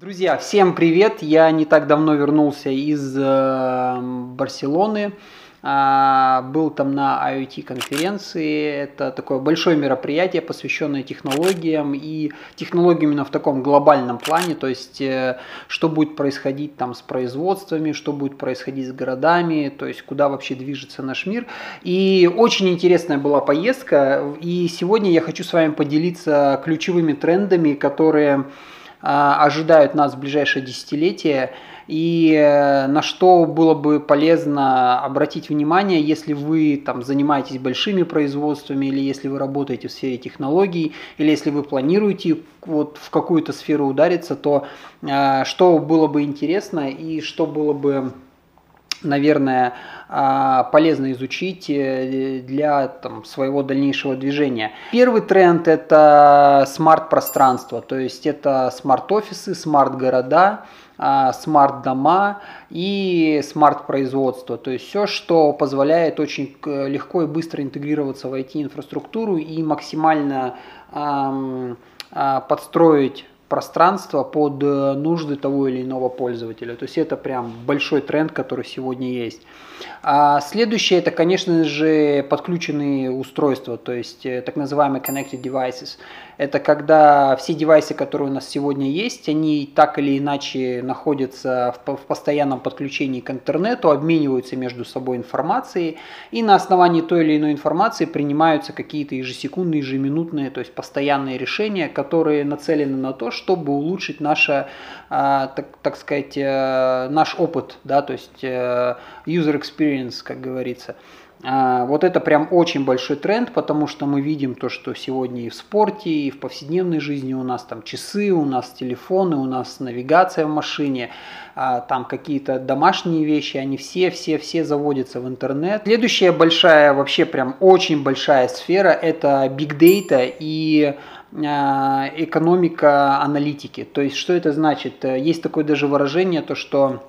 Друзья, всем привет! Я не так давно вернулся из э, Барселоны. А, был там на IoT конференции. Это такое большое мероприятие, посвященное технологиям и технологиям именно в таком глобальном плане. То есть, э, что будет происходить там с производствами, что будет происходить с городами, то есть, куда вообще движется наш мир. И очень интересная была поездка. И сегодня я хочу с вами поделиться ключевыми трендами, которые ожидают нас в ближайшее десятилетие. И э, на что было бы полезно обратить внимание, если вы там занимаетесь большими производствами или если вы работаете в сфере технологий или если вы планируете вот в какую-то сферу удариться, то э, что было бы интересно и что было бы наверное, а, полезно изучить э, для там, своего дальнейшего движения. Первый тренд – это смарт-пространство, то есть это смарт-офисы, смарт-города, а, смарт-дома и смарт-производство. То есть все, что позволяет очень легко и быстро интегрироваться в IT-инфраструктуру и максимально а, подстроить пространство под э, нужды того или иного пользователя. То есть это прям большой тренд, который сегодня есть. А следующее это, конечно же, подключенные устройства, то есть э, так называемые connected devices. Это когда все девайсы, которые у нас сегодня есть, они так или иначе находятся в, в постоянном подключении к интернету, обмениваются между собой информацией, и на основании той или иной информации принимаются какие-то ежесекундные, ежеминутные, то есть постоянные решения, которые нацелены на то, чтобы улучшить наше, а, так, так сказать, э, наш опыт, да, то есть э, user experience, как говорится. А, вот это прям очень большой тренд, потому что мы видим то, что сегодня и в спорте, и в повседневной жизни у нас там часы, у нас телефоны, у нас навигация в машине, а, там какие-то домашние вещи, они все, все, все заводятся в интернет. Следующая большая, вообще прям очень большая сфера – это big data и а, экономика аналитики. То есть, что это значит? Есть такое даже выражение, то что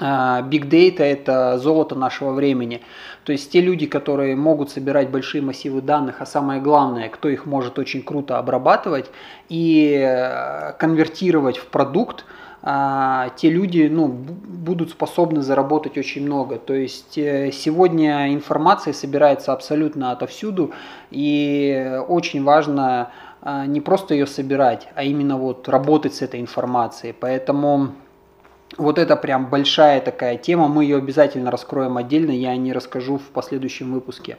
Big Data – это золото нашего времени. То есть те люди, которые могут собирать большие массивы данных, а самое главное, кто их может очень круто обрабатывать и э, конвертировать в продукт, а, те люди ну, будут способны заработать очень много. То есть э, сегодня информация собирается абсолютно отовсюду, и очень важно а, не просто ее собирать, а именно вот работать с этой информацией. Поэтому вот это прям большая такая тема, мы ее обязательно раскроем отдельно, я не расскажу в последующем выпуске.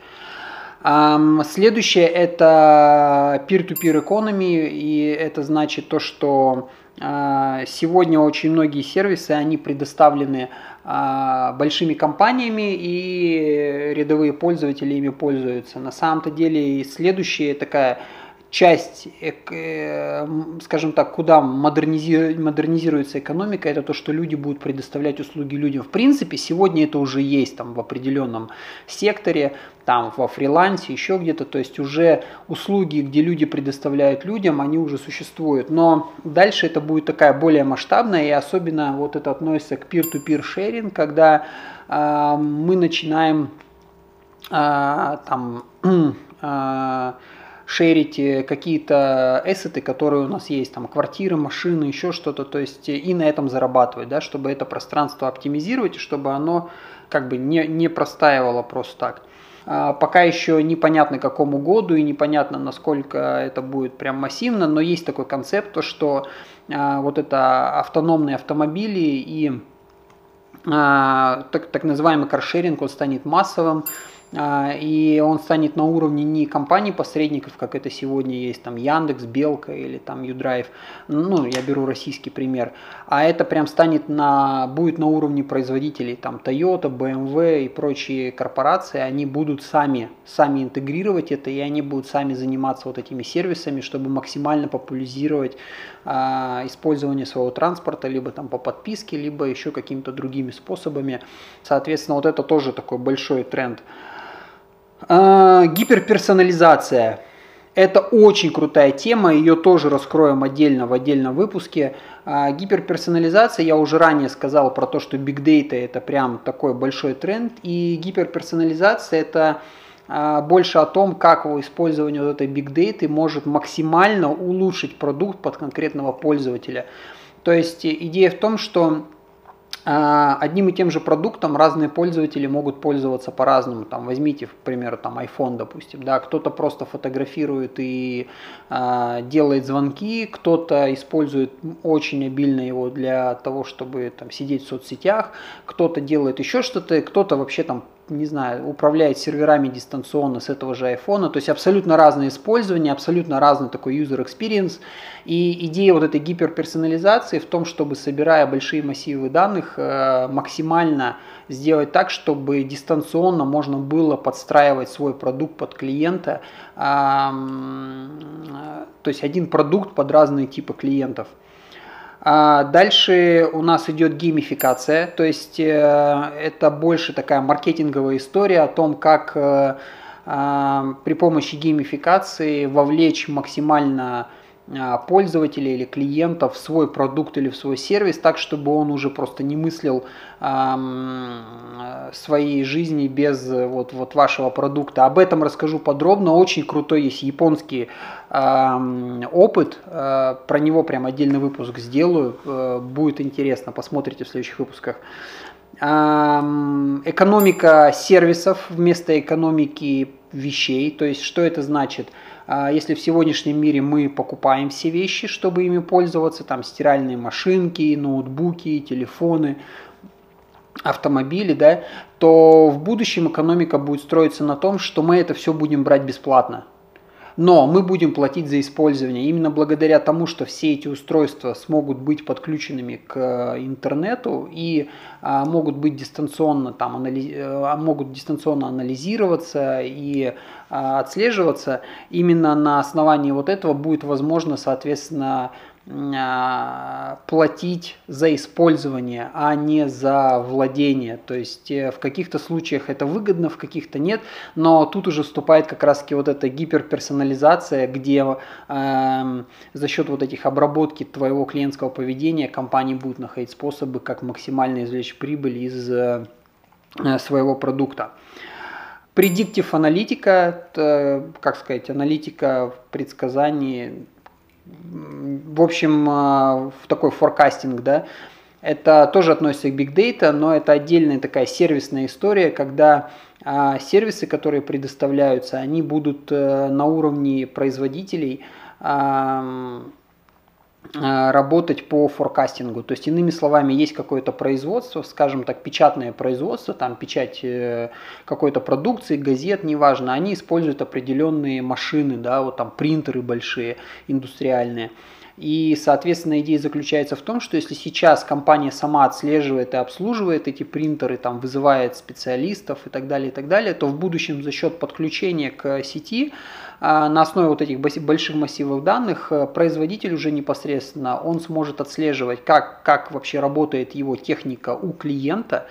Следующее это peer-to-peer economy, и это значит то, что а, сегодня очень многие сервисы, они предоставлены а, большими компаниями, и рядовые пользователи ими пользуются. На самом-то деле следующая такая часть, э, скажем так, куда модернизируется экономика, это то, что люди будут предоставлять услуги людям. В принципе, сегодня это уже есть там в определенном секторе, там во фрилансе, еще где-то, то есть уже услуги, где люди предоставляют людям, они уже существуют. Но дальше это будет такая более масштабная, и особенно вот это относится к peer-to-peer sharing, когда э, мы начинаем э, там э, шерить э, какие-то эссеты, которые у нас есть, там квартиры, машины, еще что-то, то есть э, и на этом зарабатывать, да, чтобы это пространство оптимизировать, чтобы оно как бы не, не простаивало просто так. А, пока еще непонятно какому году и непонятно насколько это будет прям массивно, но есть такой концепт, то что а, вот это автономные автомобили и а, так, так называемый каршеринг, он станет массовым, и он станет на уровне не компаний-посредников, как это сегодня есть, там Яндекс, Белка или там Юдрайв, ну, я беру российский пример, а это прям станет на, будет на уровне производителей, там Toyota, BMW и прочие корпорации, они будут сами, сами интегрировать это, и они будут сами заниматься вот этими сервисами, чтобы максимально популяризировать а, использование своего транспорта, либо там по подписке, либо еще какими-то другими способами. Соответственно, вот это тоже такой большой тренд. А, гиперперсонализация. Это очень крутая тема, ее тоже раскроем отдельно в отдельном выпуске. А, гиперперсонализация, я уже ранее сказал про то, что Big Data это прям такой большой тренд. И гиперперсонализация это а, больше о том, как использование вот этой Big Data может максимально улучшить продукт под конкретного пользователя. То есть идея в том, что одним и тем же продуктом разные пользователи могут пользоваться по-разному. Там возьмите, к примеру, там iPhone, допустим, да, кто-то просто фотографирует и э, делает звонки, кто-то использует очень обильно его для того, чтобы там сидеть в соцсетях, кто-то делает еще что-то, кто-то вообще там не знаю, управляет серверами дистанционно с этого же iPhone. То есть абсолютно разное использование, абсолютно разный такой user experience. И идея вот этой гиперперсонализации в том, чтобы, собирая большие массивы данных, э, максимально сделать так, чтобы дистанционно можно было подстраивать свой продукт под клиента. То есть один продукт под разные типы клиентов. А дальше у нас идет геймификация, то есть э, это больше такая маркетинговая история о том, как э, а, при помощи геймификации вовлечь максимально пользователя или клиента в свой продукт или в свой сервис, так, чтобы он уже просто не мыслил своей жизни без вот, вот вашего продукта. Об этом расскажу подробно. Очень крутой есть японский опыт. Э, про него прям отдельный выпуск сделаю. Э, будет интересно, посмотрите в следующих выпусках. Экономика сервисов вместо экономики вещей. То есть, что это значит? А, если в сегодняшнем мире мы покупаем все вещи, чтобы ими пользоваться, там стиральные машинки, ноутбуки, телефоны, автомобили, да, то в будущем экономика будет строиться на том, что мы это все будем брать бесплатно. Но мы будем платить за использование. Именно благодаря тому, что все эти устройства смогут быть подключенными к э, интернету и а, могут быть дистанционно, там, анализ... А, могут дистанционно анализироваться и а, отслеживаться, именно на основании вот этого будет возможно, соответственно, платить за использование, а не за владение. То есть э, в каких-то случаях это выгодно, в каких-то нет, но тут уже вступает как раз таки вот эта гиперперсонализация, где э, за счет вот этих обработки твоего клиентского поведения компании будут находить способы, как максимально извлечь прибыль из э, своего продукта. Предиктив аналитика, как сказать, аналитика в предсказании в общем, а, в такой форкастинг, да, это тоже относится к Big Data, но это отдельная такая сервисная история, когда а, сервисы, которые предоставляются, они будут э, на уровне производителей работать по форкастингу. То есть, иными словами, есть какое-то производство, скажем так, печатное производство, там печать э, какой-то продукции, газет, неважно, они используют определенные машины, да, вот там принтеры большие, индустриальные. И, соответственно, идея заключается в том, что если сейчас компания сама отслеживает и обслуживает эти принтеры, там, вызывает специалистов и так далее, и так далее, то в будущем за счет подключения к сети а, на основе вот этих больших массивов данных э, производитель уже непосредственно, он сможет отслеживать, как, как вообще работает его техника у клиента.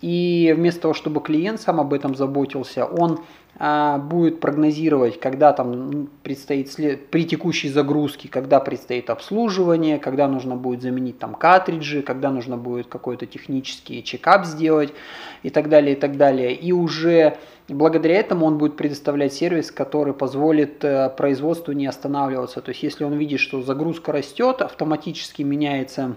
И вместо того, чтобы клиент сам об этом заботился, он а, будет прогнозировать, когда там предстоит след... при текущей загрузке, когда предстоит обслуживание, когда нужно будет заменить там картриджи, когда нужно будет какой-то технический чекап сделать и так далее, и так далее. И уже благодаря этому он будет предоставлять сервис, который позволит э, производству не останавливаться. То есть если он видит, что загрузка растет, автоматически меняется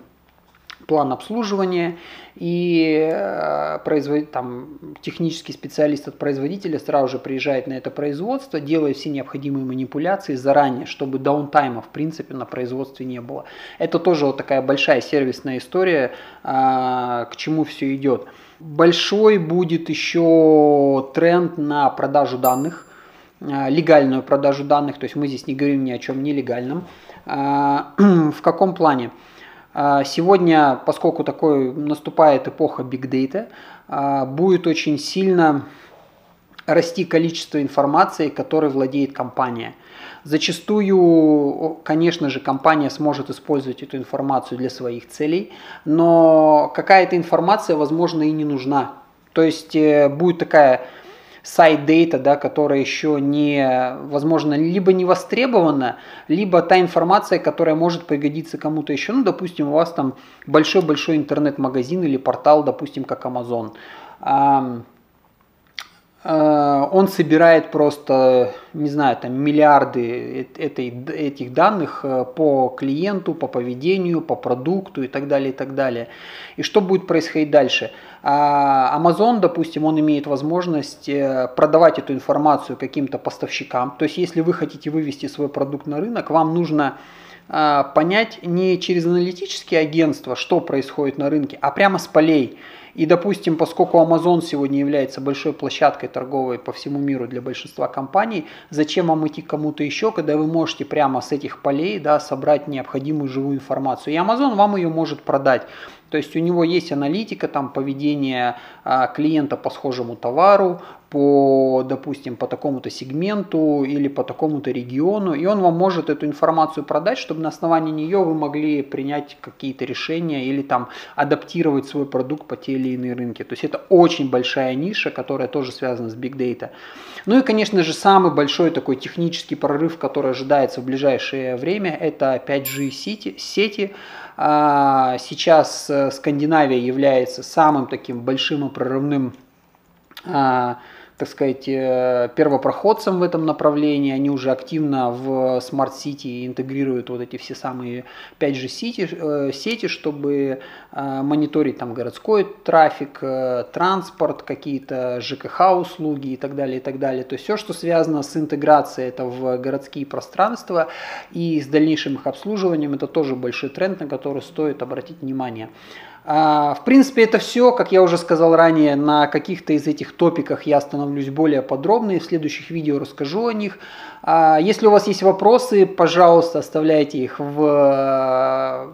план обслуживания, и э, производ... там, технический специалист от производителя сразу же приезжает на это производство, делает все необходимые манипуляции заранее, чтобы даунтайма в принципе на производстве не было. Это тоже вот такая большая сервисная история, а, к чему все идет. Большой будет еще тренд на продажу данных, а, легальную продажу данных, то есть мы здесь не говорим ни о чем нелегальном. В каком плане? А, сегодня, поскольку такой наступает эпоха Big Data, а, будет очень сильно расти количество информации, которой владеет компания. Зачастую, конечно же, компания сможет использовать эту информацию для своих целей, но какая-то информация, возможно, и не нужна. То есть э, будет такая сайт дейта, да, которая еще не, возможно, либо не востребована, либо та информация, которая может пригодиться кому-то еще. Ну, допустим, у вас там большой-большой интернет-магазин или портал, допустим, как Amazon. Э, он собирает просто, не знаю, там миллиарды этой, этих данных э, по клиенту, по поведению, по продукту и так далее, и так далее. И что будет происходить дальше? А, Amazon, допустим, он имеет возможность э, продавать эту информацию каким-то поставщикам. То есть, если вы хотите вывести свой продукт на рынок, вам нужно понять не через аналитические агентства, что происходит на рынке, а прямо с полей. И, допустим, поскольку Amazon сегодня является большой площадкой торговой по всему миру для большинства компаний, зачем вам идти кому-то еще, когда вы можете прямо с этих полей да, собрать необходимую живую информацию. И Amazon вам ее может продать. То есть у него есть аналитика, там поведение а, клиента по схожему товару, по, допустим, по такому-то сегменту или по такому-то региону, и он вам может эту информацию продать, чтобы на основании нее вы могли принять какие-то решения или там адаптировать свой продукт по те или иные рынки. То есть это очень большая ниша, которая тоже связана с Big Data. Ну и, конечно же, самый большой такой технический прорыв, который ожидается в ближайшее время, это 5G сети. сети. А, сейчас э, Скандинавия является самым таким большим и прорывным а, так сказать, э, первопроходцем в этом направлении. Они уже активно в City интегрируют вот эти все самые 5G сети, э, сети чтобы э, мониторить там городской трафик, транспорт, какие-то ЖКХ услуги и так далее, и так далее. То есть все, что связано с интеграцией это в городские пространства и с дальнейшим их обслуживанием, это тоже большой тренд, на который стоит обратить внимание. А, в принципе, это все, как я уже сказал ранее, на каких-то из этих топиках я остановлюсь более подробно и в следующих видео расскажу о них. А, если у вас есть вопросы, пожалуйста, оставляйте их в,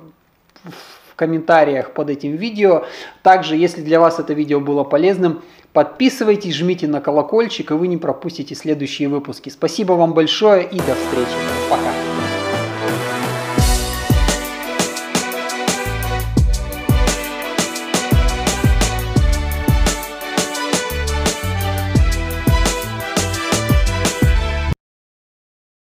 в комментариях под этим видео. Также, если для вас это видео было полезным, подписывайтесь, жмите на колокольчик, и вы не пропустите следующие выпуски. Спасибо вам большое и до встречи. Пока.